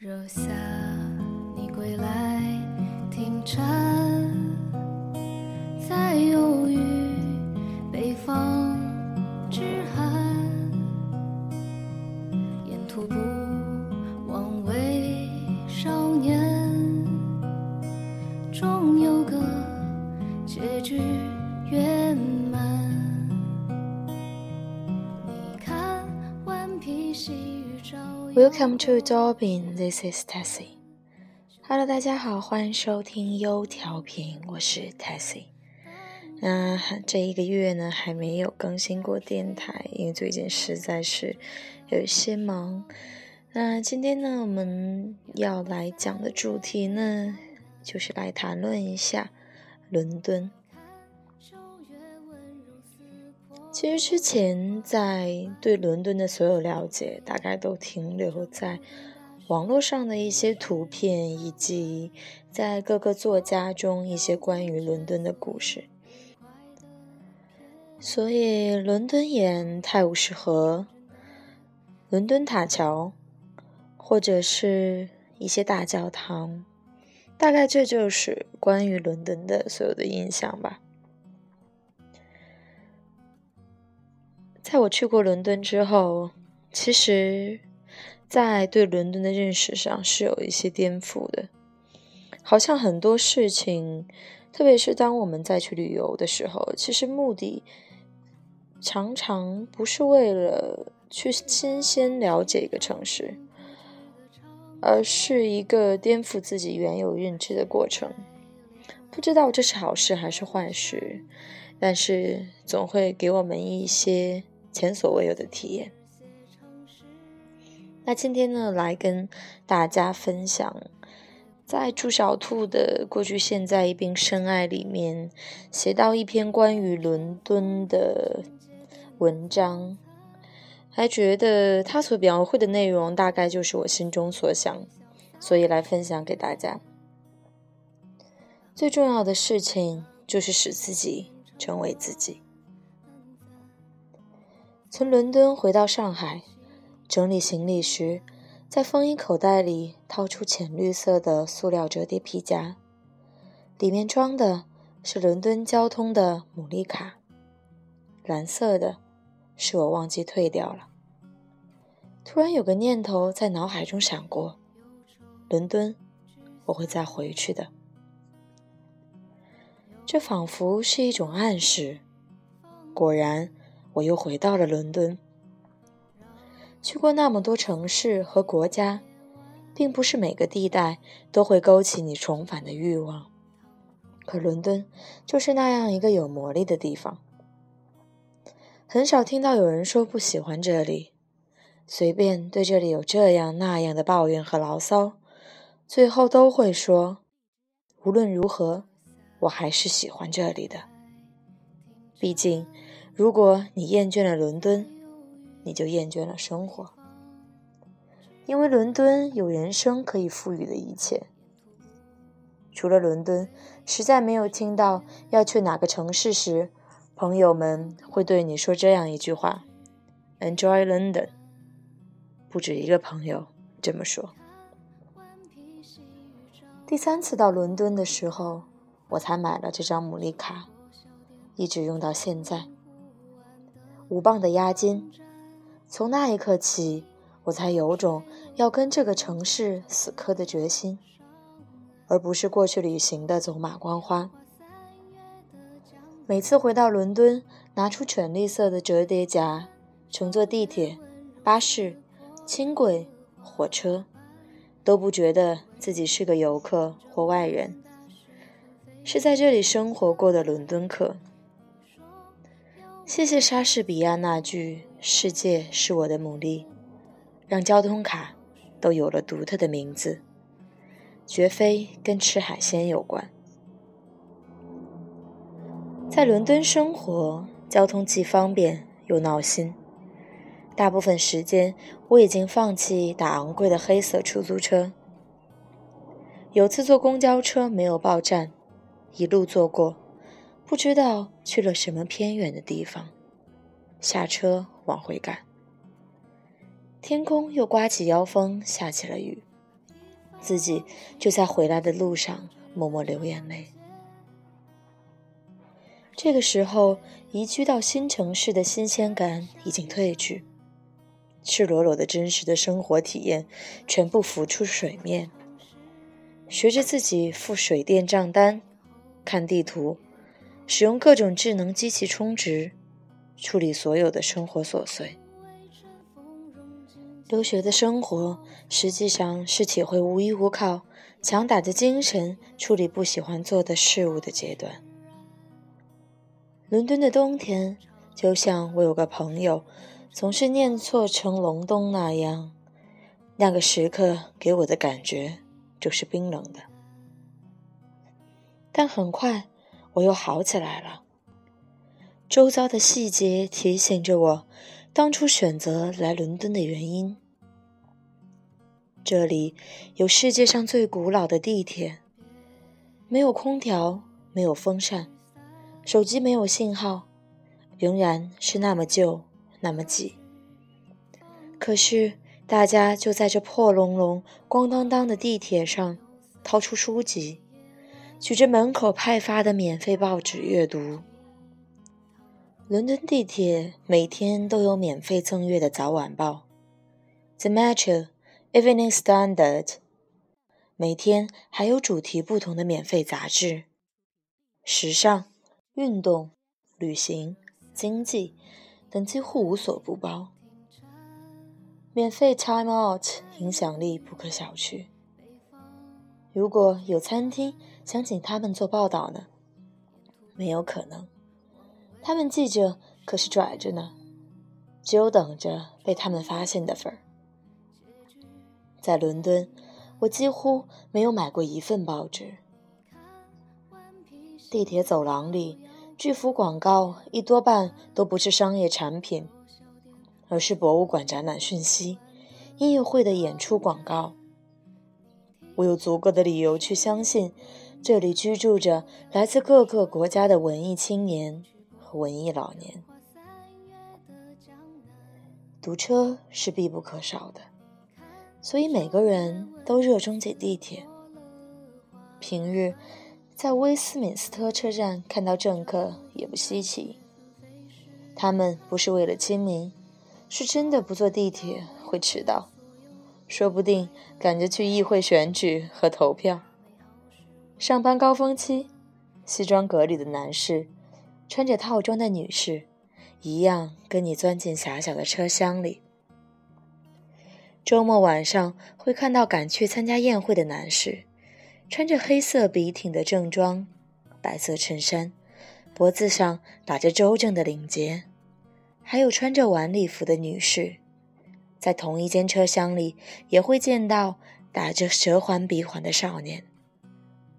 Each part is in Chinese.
若下你归来停船，在有 Welcome to Dobbin, this is Tessie. Hello，大家好，欢迎收听优调频，我是 Tessie。那这一个月呢，还没有更新过电台，因为最近实在是有一些忙。那今天呢，我们要来讲的主题呢，就是来谈论一下伦敦。其实之前在对伦敦的所有了解，大概都停留在网络上的一些图片，以及在各个作家中一些关于伦敦的故事。所以，伦敦眼、泰晤士河、伦敦塔桥，或者是一些大教堂，大概这就是关于伦敦的所有的印象吧。在我去过伦敦之后，其实，在对伦敦的认识上是有一些颠覆的。好像很多事情，特别是当我们再去旅游的时候，其实目的常常不是为了去新鲜了解一个城市，而是一个颠覆自己原有认知的过程。不知道这是好事还是坏事，但是总会给我们一些前所未有的体验。那今天呢，来跟大家分享，在朱小兔的《过去、现在一并深爱》里面写到一篇关于伦敦的文章，还觉得他所描绘的内容大概就是我心中所想，所以来分享给大家。最重要的事情就是使自己成为自己。从伦敦回到上海，整理行李时，在风衣口袋里掏出浅绿色的塑料折叠皮夹，里面装的是伦敦交通的牡蛎卡，蓝色的是我忘记退掉了。突然有个念头在脑海中闪过：伦敦，我会再回去的。这仿佛是一种暗示。果然，我又回到了伦敦。去过那么多城市和国家，并不是每个地带都会勾起你重返的欲望。可伦敦就是那样一个有魔力的地方。很少听到有人说不喜欢这里，随便对这里有这样那样的抱怨和牢骚，最后都会说：无论如何。我还是喜欢这里的。毕竟，如果你厌倦了伦敦，你就厌倦了生活。因为伦敦有人生可以赋予的一切。除了伦敦，实在没有听到要去哪个城市时，朋友们会对你说这样一句话：“Enjoy London。”不止一个朋友这么说。第三次到伦敦的时候。我才买了这张牡蛎卡，一直用到现在。五磅的押金，从那一刻起，我才有种要跟这个城市死磕的决心，而不是过去旅行的走马观花。每次回到伦敦，拿出浅绿色的折叠夹，乘坐地铁、巴士、轻轨、火车，都不觉得自己是个游客或外人。是在这里生活过的伦敦客。谢谢莎士比亚那句“世界是我的牡蛎”，让交通卡都有了独特的名字，绝非跟吃海鲜有关。在伦敦生活，交通既方便又闹心。大部分时间，我已经放弃打昂贵的黑色出租车。有次坐公交车没有报站。一路坐过，不知道去了什么偏远的地方，下车往回赶。天空又刮起妖风，下起了雨。自己就在回来的路上默默流眼泪。这个时候，移居到新城市的新鲜感已经褪去，赤裸裸的真实的生活体验全部浮出水面。学着自己付水电账单，看地图，使用各种智能机器充值，处理所有的生活琐碎。留学的生活实际上是体会无依无靠、强打着精神处理不喜欢做的事物的阶段。伦敦的冬天，就像我有个朋友总是念错成隆冬那样，那个时刻给我的感觉就是冰冷的。但很快我又好起来了。周遭的细节提醒着我。当初选择来伦敦的原因，这里有世界上最古老的地铁，没有空调，没有风扇，手机没有信号，仍然是那么旧，那么挤。可是大家就在这破隆隆、咣当当的地铁上，掏出书籍，举着门口派发的免费报纸阅读。伦敦地铁每天都有免费赠阅的早晚报，《The Metro Evening Standard》。每天还有主题不同的免费杂志，时尚、运动、旅行、经济等几乎无所不包。免费 Time Out 影响力不可小觑。如果有餐厅想请他们做报道呢？没有可能。他们记者可是拽着呢，只有等着被他们发现的份儿。在伦敦，我几乎没有买过一份报纸。地铁走廊里，巨幅广告一多半都不是商业产品，而是博物馆展览讯息、音乐会的演出广告。我有足够的理由去相信，这里居住着来自各个国家的文艺青年。和文艺老年，堵车是必不可少的，所以每个人都热衷挤地铁。平日在威斯敏斯特车站看到政客也不稀奇，他们不是为了亲民，是真的不坐地铁会迟到，说不定赶着去议会选举和投票。上班高峰期，西装革履的男士。穿着套装的女士，一样跟你钻进狭小的车厢里。周末晚上会看到赶去参加宴会的男士，穿着黑色笔挺的正装，白色衬衫，脖子上打着周正的领结；还有穿着晚礼服的女士，在同一间车厢里也会见到打着蛇环鼻环的少年。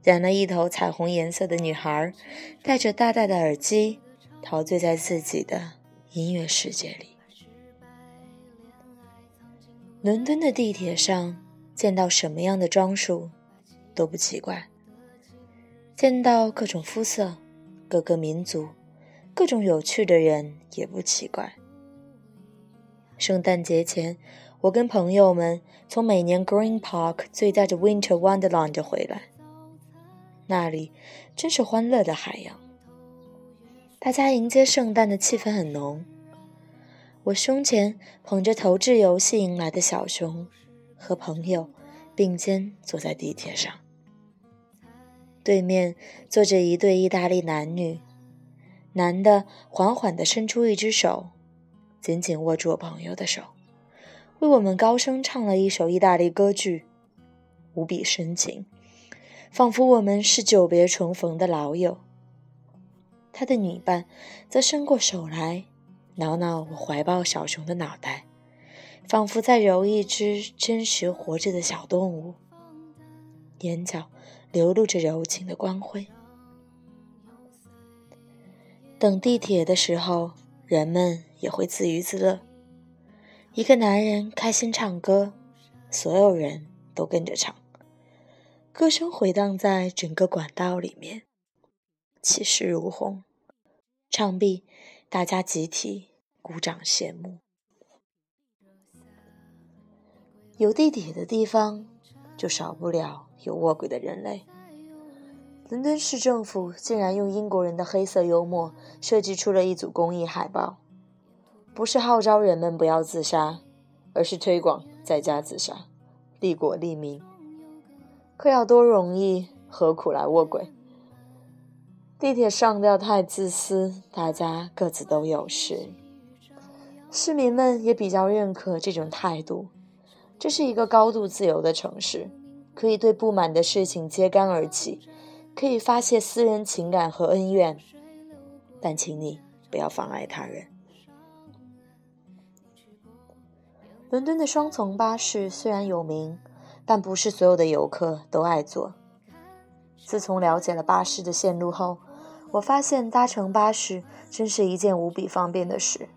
染了一头彩虹颜色的女孩，戴着大大的耳机，陶醉在自己的音乐世界里。伦敦的地铁上见到什么样的装束都不奇怪，见到各种肤色、各个民族、各种有趣的人也不奇怪。圣诞节前，我跟朋友们从每年 Green Park 最大的 Winter Wonderland 回来。那里真是欢乐的海洋，大家迎接圣诞的气氛很浓。我胸前捧着投掷游戏赢来的小熊，和朋友并肩坐在地铁上。对面坐着一对意大利男女，男的缓缓地伸出一只手，紧紧握住我朋友的手，为我们高声唱了一首意大利歌剧，无比深情。仿佛我们是久别重逢的老友。他的女伴则伸过手来，挠挠我怀抱小熊的脑袋，仿佛在揉一只真实活着的小动物，眼角流露着柔情的光辉。等地铁的时候，人们也会自娱自乐。一个男人开心唱歌，所有人都跟着唱。歌声回荡在整个管道里面，气势如虹。唱毕，大家集体鼓掌谢幕。有地铁的地方，就少不了有卧轨的人类。伦敦市政府竟然用英国人的黑色幽默设计出了一组公益海报，不是号召人们不要自杀，而是推广在家自杀，利国利民。可要多容易，何苦来卧轨？地铁上吊太自私，大家各自都有事。市民们也比较认可这种态度。这是一个高度自由的城市，可以对不满的事情揭竿而起，可以发泄私人情感和恩怨，但请你不要妨碍他人。伦敦的双层巴士虽然有名，但不是所有的游客都爱坐。自从了解了巴士的线路后，我发现搭乘巴士真是一件无比方便的事。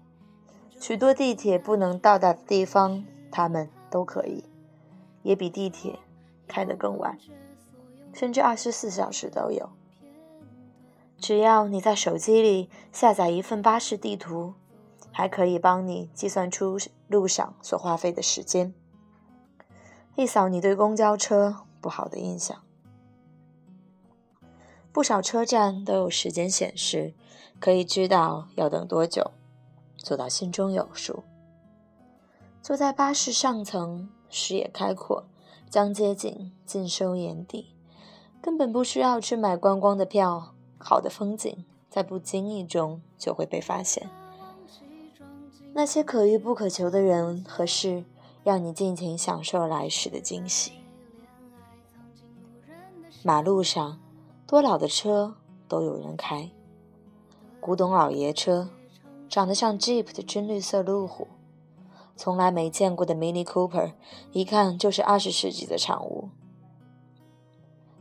许多地铁不能到达的地方，他们。都可以，也比地铁开得更晚，甚至二十四小时都有。只要你在手机里下载一份巴士地图，还可以帮你计算出路上所花费的时间，一扫你对公交车不好的印象。不少车站都有时间显示，可以知道要等多久，做到心中有数。坐在巴士上层，视野开阔，将街景尽收眼底，根本不需要去买观光的票。好的风景在不经意中就会被发现。那些可遇不可求的人和事，让你尽情享受来时的惊喜。马路上，多老的车都有人开，古董老爷车，长得像 Jeep 的军绿色路虎。从来没见过的 Mini Cooper，一看就是二十世纪的产物。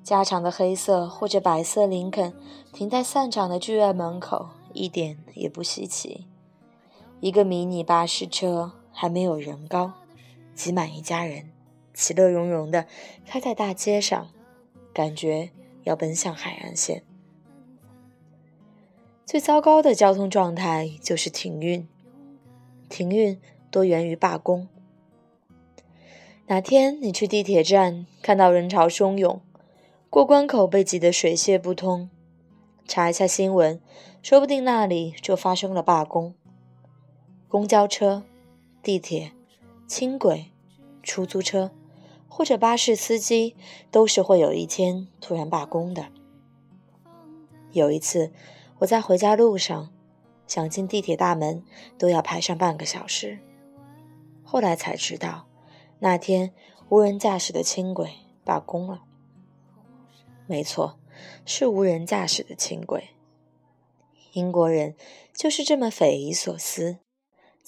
加长的黑色或者白色林肯停在散场的剧院门口，一点也不稀奇。一个迷你巴士车还没有人高，挤满一家人，其乐融融的开在大街上，感觉要奔向海岸线。最糟糕的交通状态就是停运，停运。多源于罢工。哪天你去地铁站，看到人潮汹涌，过关口被挤得水泄不通，查一下新闻，说不定那里就发生了罢工。公交车、地铁、轻轨、出租车或者巴士司机，都是会有一天突然罢工的。有一次，我在回家路上，想进地铁大门，都要排上半个小时。后来才知道，那天无人驾驶的轻轨罢工了。没错，是无人驾驶的轻轨。英国人就是这么匪夷所思，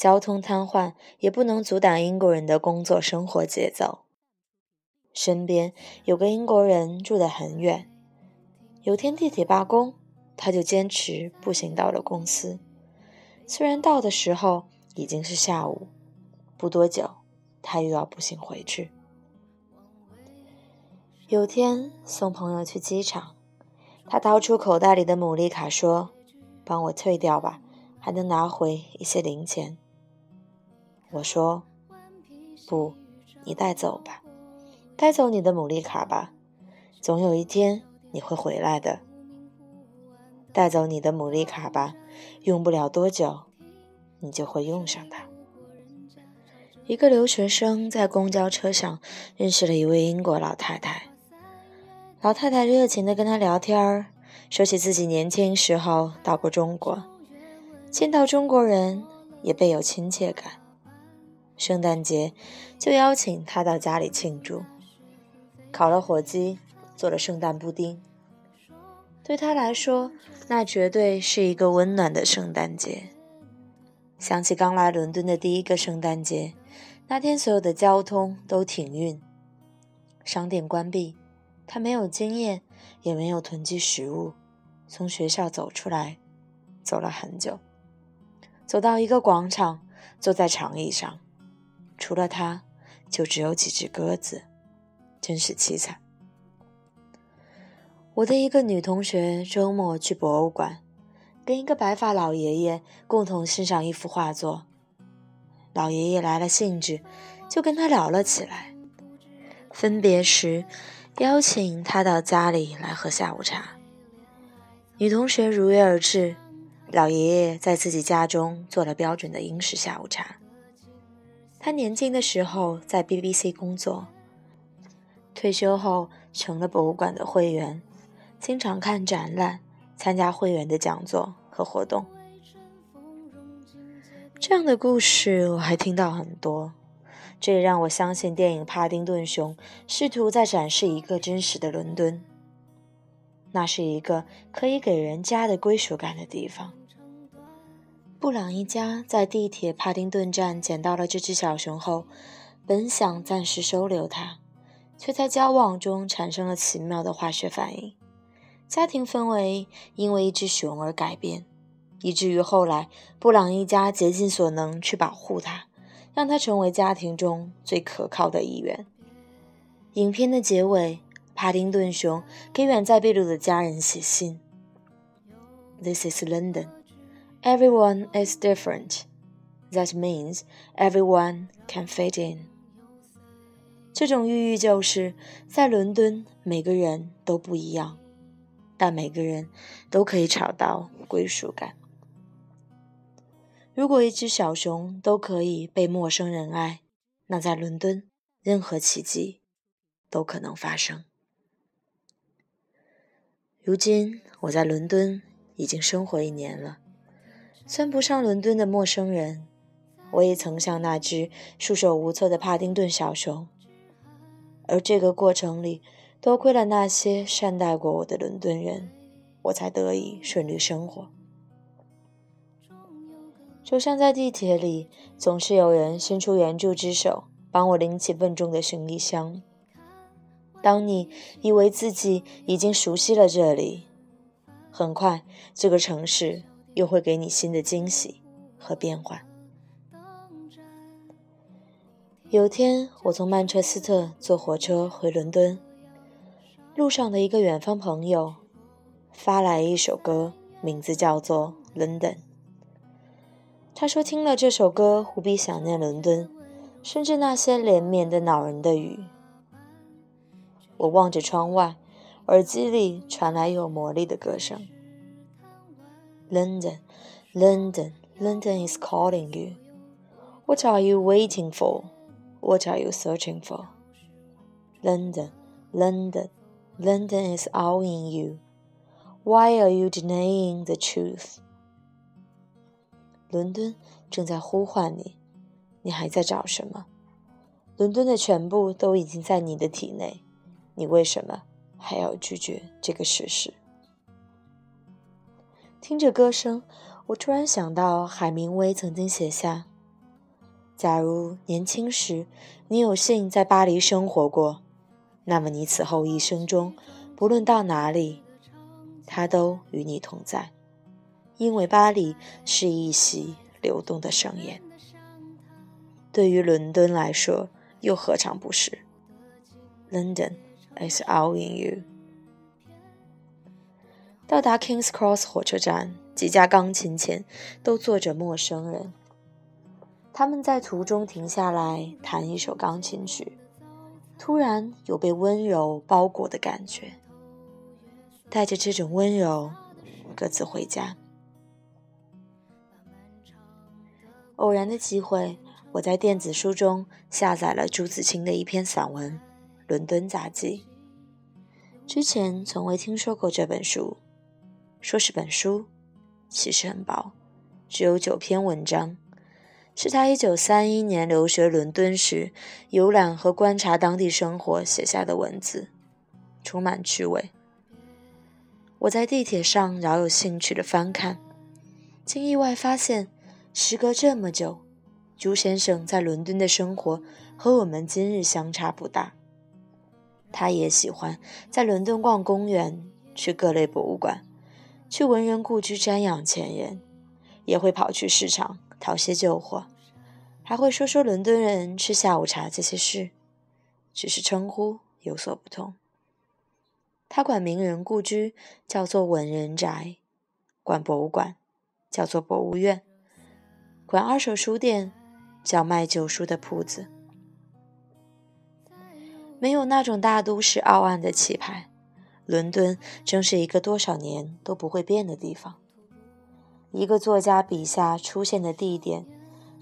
交通瘫痪也不能阻挡英国人的工作生活节奏。身边有个英国人住得很远，有天地铁罢工，他就坚持步行到了公司。虽然到的时候已经是下午。不多久，他又要步行回去。有天送朋友去机场，他掏出口袋里的牡蛎卡说：“帮我退掉吧，还能拿回一些零钱。”我说：“不，你带走吧，带走你的牡蛎卡吧，总有一天你会回来的。带走你的牡蛎卡吧，用不了多久，你就会用上它。”一个留学生在公交车上认识了一位英国老太太，老太太热情地跟他聊天，说起自己年轻时候到过中国，见到中国人也倍有亲切感。圣诞节就邀请他到家里庆祝，烤了火鸡，做了圣诞布丁。对他来说，那绝对是一个温暖的圣诞节。想起刚来伦敦的第一个圣诞节。那天，所有的交通都停运，商店关闭。他没有经验，也没有囤积食物，从学校走出来，走了很久，走到一个广场，坐在长椅上，除了他，就只有几只鸽子，真是凄惨。我的一个女同学周末去博物馆，跟一个白发老爷爷共同欣赏一幅画作。老爷爷来了兴致，就跟他聊了起来。分别时，邀请他到家里来喝下午茶。女同学如约而至，老爷爷在自己家中做了标准的英式下午茶。他年轻的时候在 BBC 工作，退休后成了博物馆的会员，经常看展览，参加会员的讲座和活动。这样的故事我还听到很多。这也让我相信，电影《帕丁顿熊》试图在展示一个真实的伦敦。那是一个可以给人家的归属感的地方。布朗一家在地铁帕丁顿站捡到了这只小熊后，本想暂时收留它，却在交往中产生了奇妙的化学反应。家庭氛围因为一只熊而改变，以至于后来布朗一家竭尽所能去保护它。让它成为家庭中最可靠的一员。影片的结尾，帕丁顿熊给远在秘鲁的家人写信：“This is London. Everyone is different. That means everyone can fit in.” 这种寓意就是在伦敦，每个人都不一样，但每个人都可以找到归属感。如果一只小熊都可以被陌生人爱，那在伦敦，任何奇迹都可能发生。如今我在伦敦已经生活一年了，算不上伦敦的陌生人。我也曾像那只束手无策的帕丁顿小熊，而这个过程里，多亏了那些善待过我的伦敦人，我才得以顺利生活。就像在地铁里，总是有人伸出援助之手，帮我拎起笨重的行李箱。当你以为自己已经熟悉了这里，很快这个城市又会给你新的惊喜和变化。有天，我从曼彻斯特坐火车回伦敦，路上的一个远方朋友发来一首歌，名字叫做《London》。他说：“听了这首歌，无比想念伦敦，甚至那些连绵的恼人的雨。”我望着窗外，耳机里传来有魔力的歌声 ：“London, London, London is calling you. What are you waiting for? What are you searching for? London, London, London is eyeing you. Why are you denying the truth?” 伦敦正在呼唤你，你还在找什么？伦敦的全部都已经在你的体内，你为什么还要拒绝这个事实？ 听着歌声，我突然想到海明威曾经写下：“假如年轻时你有幸在巴黎生活过，那么你此后一生中，不论到哪里，他都与你同在。”因为巴黎是一袭流动的盛宴，对于伦敦来说，又何尝不是？London is all in you。到达 Kings Cross 火车站，几架钢琴前都坐着陌生人，他们在途中停下来弹一首钢琴曲，突然有被温柔包裹的感觉，带着这种温柔，各自回家。偶然的机会，我在电子书中下载了朱自清的一篇散文《伦敦杂记》。之前从未听说过这本书，说是本书，其实很薄，只有九篇文章，是他1931年留学伦敦时游览和观察当地生活写下的文字，充满趣味。我在地铁上饶有兴趣的翻看，竟意外发现。时隔这么久，朱先生在伦敦的生活和我们今日相差不大。他也喜欢在伦敦逛公园，去各类博物馆，去文人故居瞻仰前人，也会跑去市场淘些旧货，还会说说伦敦人吃下午茶这些事，只是称呼有所不同。他管名人故居叫做文人宅，管博物馆叫做博物院。管二手书店，叫卖旧书的铺子。没有那种大都市傲岸的气派。伦敦正是一个多少年都不会变的地方。一个作家笔下出现的地点，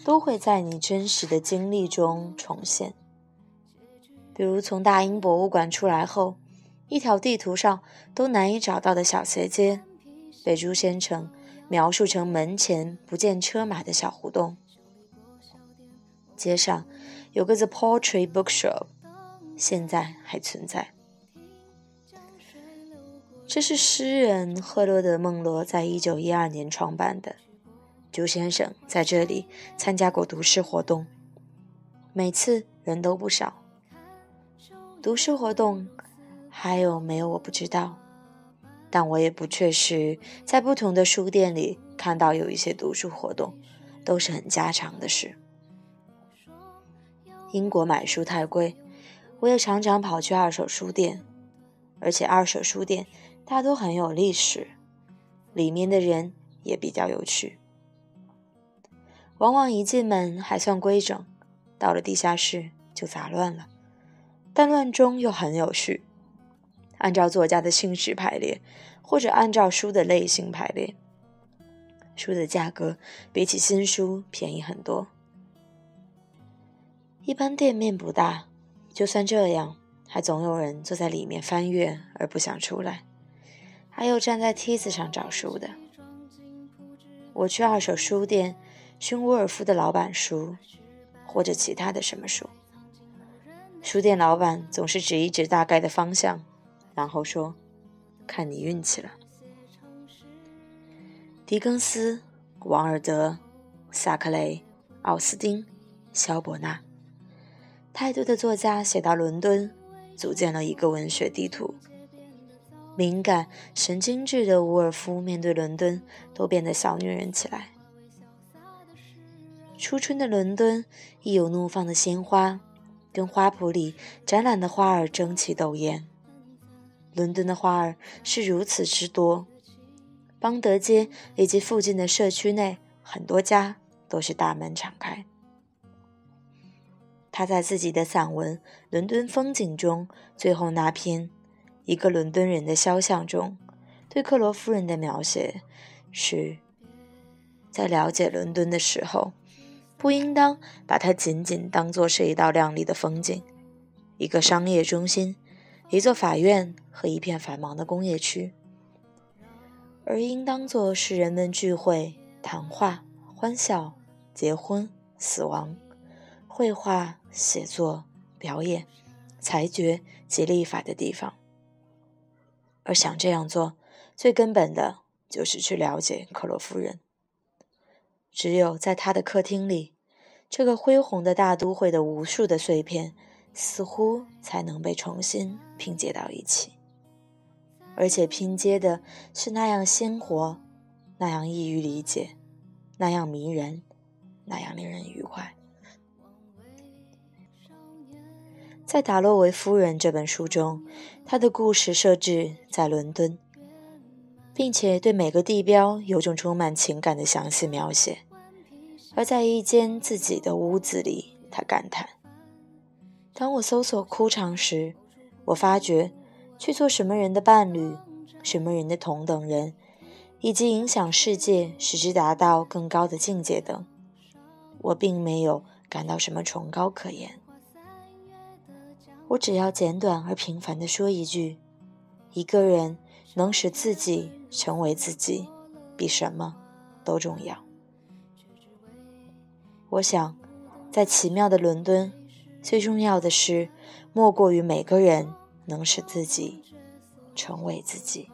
都会在你真实的经历中重现。比如从大英博物馆出来后，一条地图上都难以找到的小斜街，被朱先生描述成门前不见车马的小胡同。街上有个 The Portrait Bookshop，现在还存在。这是诗人赫罗德·孟罗在一九一二年创办的。朱先生在这里参加过读诗活动，每次人都不少。读诗活动还有没有我不知道，但我也不确实在不同的书店里看到有一些读书活动，都是很家常的事。英国买书太贵，我也常常跑去二手书店，而且二手书店。大都很有历史，里面的人也比较有趣。往往一进门还算规整，到了地下室就杂乱了，但乱中又很有序。按照作家的姓氏排列，或者按照书的类型排列，书的价格比起新书便宜很多。一般店面不大，就算这样，还总有人坐在里面翻阅而不想出来。还有站在梯子上找书的。我去二手书店寻沃尔夫的老板书，或者其他的什么书。书店老板总是指一指大概的方向，然后说：“看你运气了。”狄更斯、王尔德、萨克雷、奥斯丁、肖伯纳，太多的作家写到伦敦，组建了一个文学地图。敏感、神经质的伍尔夫面对伦敦，都变得小女人起来。初春的伦敦，亦有怒放的鲜花，跟花圃里展览的花儿争奇斗艳。伦敦的花儿是如此之多，邦德街以及附近的社区内，很多家都是大门敞开。他在自己的散文《伦敦风景》中，最后那篇。一个伦敦人的肖像中，对克罗夫人的描写是：在了解伦敦的时候，不应当把它仅仅当作是一道亮丽的风景，一个商业中心，一座法院和一片繁忙的工业区，而应当做是人们聚会、谈话、欢笑、结婚、死亡、绘画、写作、表演、裁决及立法的地方。而想这样做，最根本的就是去了解克洛夫人。只有在她的客厅里，这个恢宏的大都会的无数的碎片，似乎才能被重新拼接到一起。而且拼接的是那样鲜活，那样易于理解，那样迷人，那样令人愉快。在《达洛维夫人》这本书中，她的故事设置在伦敦，并且对每个地标有种充满情感的详细描写。而在一间自己的屋子里，她感叹：“当我搜索枯肠时，我发觉去做什么人的伴侣、什么人的同等人，以及影响世界使之达到更高的境界等，我并没有感到什么崇高可言。”我只要简短而平凡地说一句：一个人能使自己成为自己，比什么都重要。我想，在奇妙的伦敦，最重要的是，莫过于每个人能使自己成为自己。